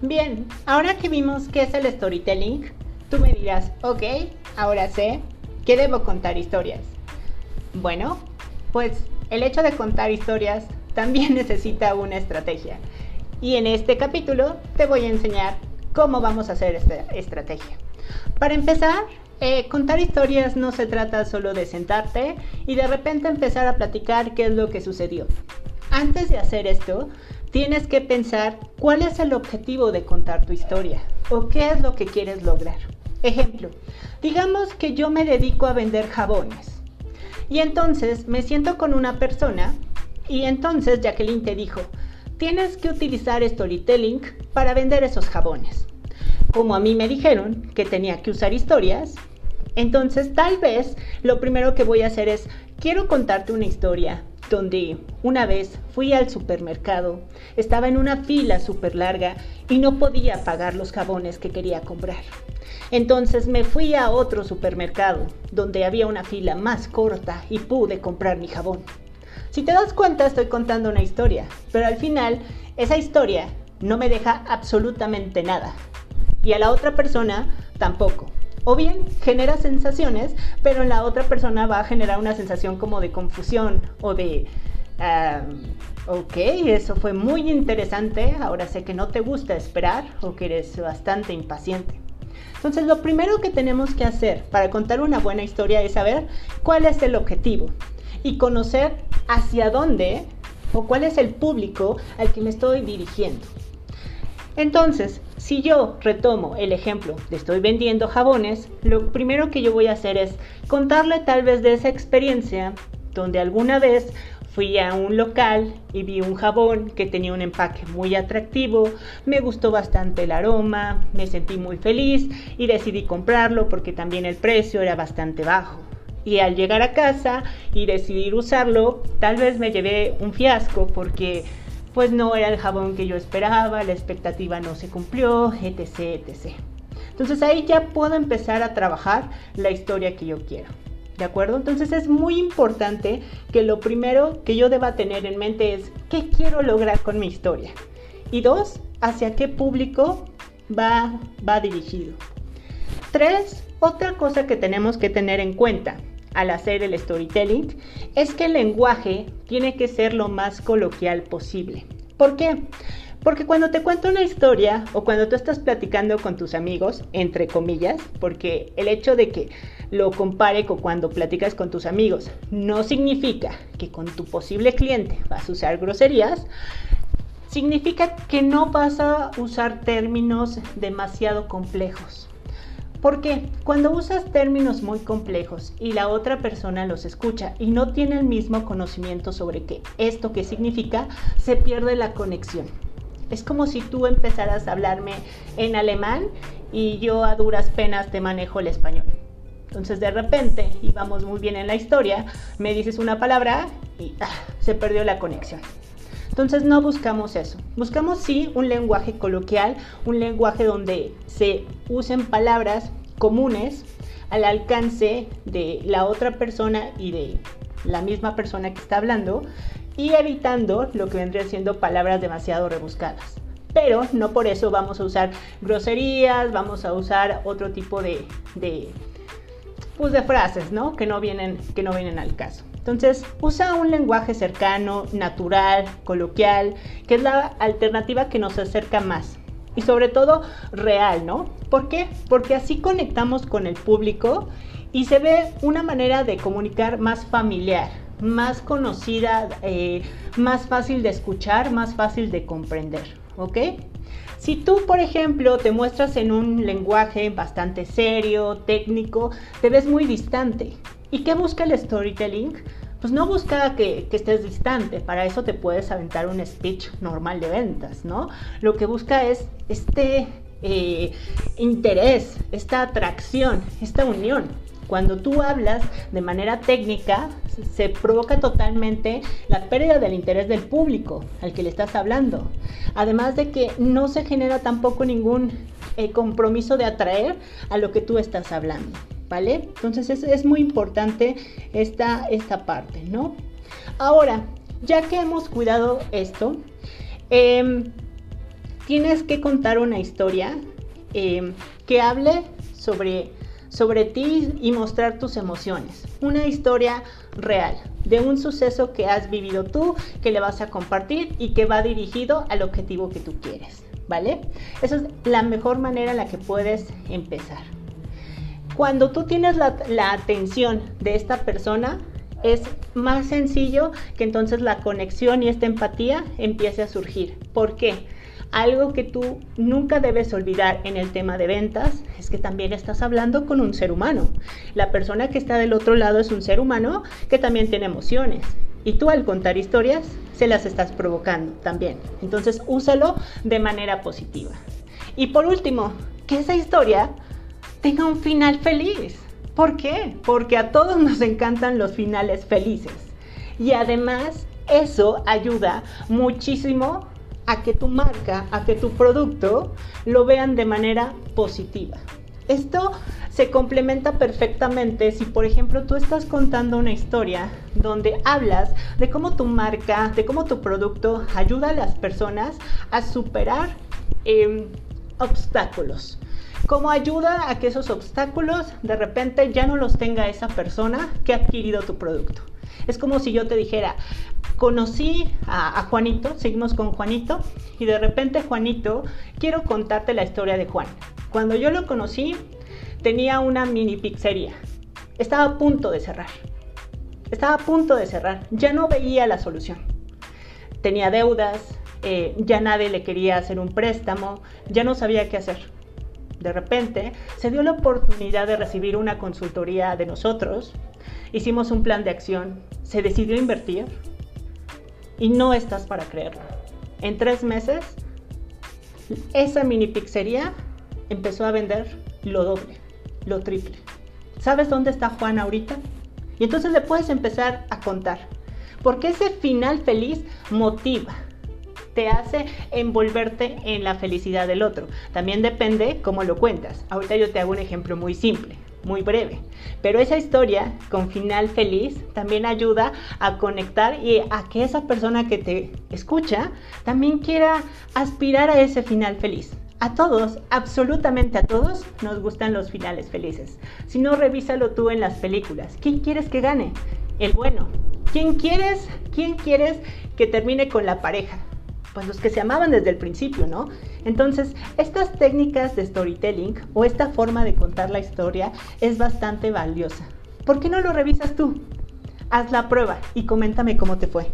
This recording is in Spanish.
Bien, ahora que vimos qué es el storytelling, tú me dirás, ok, ahora sé que debo contar historias. Bueno, pues el hecho de contar historias también necesita una estrategia. Y en este capítulo te voy a enseñar cómo vamos a hacer esta estrategia. Para empezar, eh, contar historias no se trata solo de sentarte y de repente empezar a platicar qué es lo que sucedió. Antes de hacer esto, tienes que pensar cuál es el objetivo de contar tu historia o qué es lo que quieres lograr. Ejemplo, digamos que yo me dedico a vender jabones y entonces me siento con una persona y entonces Jacqueline te dijo, tienes que utilizar storytelling para vender esos jabones. Como a mí me dijeron que tenía que usar historias, entonces tal vez lo primero que voy a hacer es, quiero contarte una historia donde una vez fui al supermercado, estaba en una fila súper larga y no podía pagar los jabones que quería comprar. Entonces me fui a otro supermercado donde había una fila más corta y pude comprar mi jabón. Si te das cuenta estoy contando una historia, pero al final esa historia no me deja absolutamente nada. Y a la otra persona tampoco. O bien genera sensaciones, pero en la otra persona va a generar una sensación como de confusión o de, ok, eso fue muy interesante, ahora sé que no te gusta esperar o que eres bastante impaciente. Entonces lo primero que tenemos que hacer para contar una buena historia es saber cuál es el objetivo y conocer hacia dónde o cuál es el público al que me estoy dirigiendo. Entonces, si yo retomo el ejemplo de estoy vendiendo jabones, lo primero que yo voy a hacer es contarle tal vez de esa experiencia donde alguna vez fui a un local y vi un jabón que tenía un empaque muy atractivo, me gustó bastante el aroma, me sentí muy feliz y decidí comprarlo porque también el precio era bastante bajo. Y al llegar a casa y decidir usarlo, tal vez me llevé un fiasco porque pues no era el jabón que yo esperaba, la expectativa no se cumplió, etc, etc. Entonces ahí ya puedo empezar a trabajar la historia que yo quiero. ¿De acuerdo? Entonces es muy importante que lo primero que yo deba tener en mente es qué quiero lograr con mi historia. Y dos, hacia qué público va, va dirigido. Tres, otra cosa que tenemos que tener en cuenta al hacer el storytelling es que el lenguaje tiene que ser lo más coloquial posible. ¿Por qué? Porque cuando te cuento una historia o cuando tú estás platicando con tus amigos, entre comillas, porque el hecho de que lo compare con cuando platicas con tus amigos no significa que con tu posible cliente vas a usar groserías, significa que no vas a usar términos demasiado complejos. Porque cuando usas términos muy complejos y la otra persona los escucha y no tiene el mismo conocimiento sobre qué esto qué significa, se pierde la conexión. Es como si tú empezaras a hablarme en alemán y yo a duras penas te manejo el español. Entonces de repente, y vamos muy bien en la historia, me dices una palabra y ah, se perdió la conexión. Entonces no buscamos eso. Buscamos sí un lenguaje coloquial, un lenguaje donde se usen palabras comunes al alcance de la otra persona y de la misma persona que está hablando y evitando lo que vendría siendo palabras demasiado rebuscadas. Pero no por eso vamos a usar groserías, vamos a usar otro tipo de, de, pues de frases, ¿no? Que no, vienen, que no vienen al caso. Entonces, usa un lenguaje cercano, natural, coloquial, que es la alternativa que nos acerca más. Y sobre todo, real, ¿no? ¿Por qué? Porque así conectamos con el público y se ve una manera de comunicar más familiar, más conocida, eh, más fácil de escuchar, más fácil de comprender, ¿ok? Si tú, por ejemplo, te muestras en un lenguaje bastante serio, técnico, te ves muy distante. ¿Y qué busca el storytelling? Pues no busca que, estés distante, para eso te puedes aventar un speech normal de ventas, ¿no? Lo que busca es este eh, interés, esta atracción, esta unión. Cuando tú hablas de manera técnica, se provoca totalmente la pérdida del interés del público al que le estás hablando. Además de que no se genera tampoco ningún eh, compromiso de atraer a lo que tú estás hablando. ¿Vale? Entonces es, muy importante esta, esta parte, ¿no? Ahora, ya que hemos cuidado esto, em, tienes que contar una historia eh, que hable sobre, sobre ti y mostrar tus emociones. Una historia real de un suceso que has vivido tú, que le vas a compartir y que va dirigido al objetivo que tú quieres. ¿Vale? Esa es la mejor manera en la que puedes empezar. Cuando tú tienes la, atención de esta persona, es más sencillo que entonces la conexión y esta empatía empiece a surgir. ¿Por qué? Algo que tú nunca debes olvidar en el tema de ventas es que también estás hablando con un ser humano. La persona que está del otro lado es un ser humano que también tiene emociones. Y tú al contar historias se las estás provocando también. Entonces úsalo de manera positiva. Y por último, que esa historia tenga un final feliz. ¿Por qué? Porque a todos nos encantan los finales felices. Y además eso ayuda muchísimo a que tu marca, a que tu producto lo vean de manera positiva. Esto se complementa perfectamente si, por ejemplo, tú estás contando una historia donde hablas de cómo tu marca, de cómo tu producto ayuda a las personas a superar em, obstáculos. Cómo ayuda a que esos obstáculos de repente ya no los tenga esa persona que ha adquirido tu producto. Es como si yo te dijera, conocí a, Juanito, seguimos con Juanito, y de repente Juanito, quiero contarte la historia de Juan. Cuando yo lo conocí, tenía una mini pizzería. Estaba a punto de cerrar. Estaba a punto de cerrar. Ya no veía la solución. Tenía deudas, eh, ya nadie le quería hacer un préstamo, ya no sabía qué hacer. De repente se dio la oportunidad de recibir una consultoría de nosotros, hicimos un plan de acción, se decidió invertir, y no estás para creerlo. En tres meses, esa mini pizzería empezó a vender lo doble, lo triple. ¿Sabes dónde está Juan ahorita? Y entonces le puedes empezar a contar. Porque ese final feliz motiva, te hace envolverte en la felicidad del otro. También depende cómo lo cuentas. Ahorita yo te hago un ejemplo muy simple muy breve. Pero esa historia con final feliz también ayuda a conectar y a que esa persona que te escucha también quiera aspirar a ese final feliz. A todos, absolutamente a todos, nos gustan los finales felices. Si no, revísalo tú en las películas. ¿Quién quieres que gane? El bueno. ¿Quién quieres? ¿Quién quieres que termine con la pareja? Pues los que se amaban desde el principio, ¿no? Entonces, estas técnicas de storytelling o esta forma de contar la historia es bastante valiosa. ¿Por qué no lo revisas tú? Haz la prueba y coméntame cómo te fue.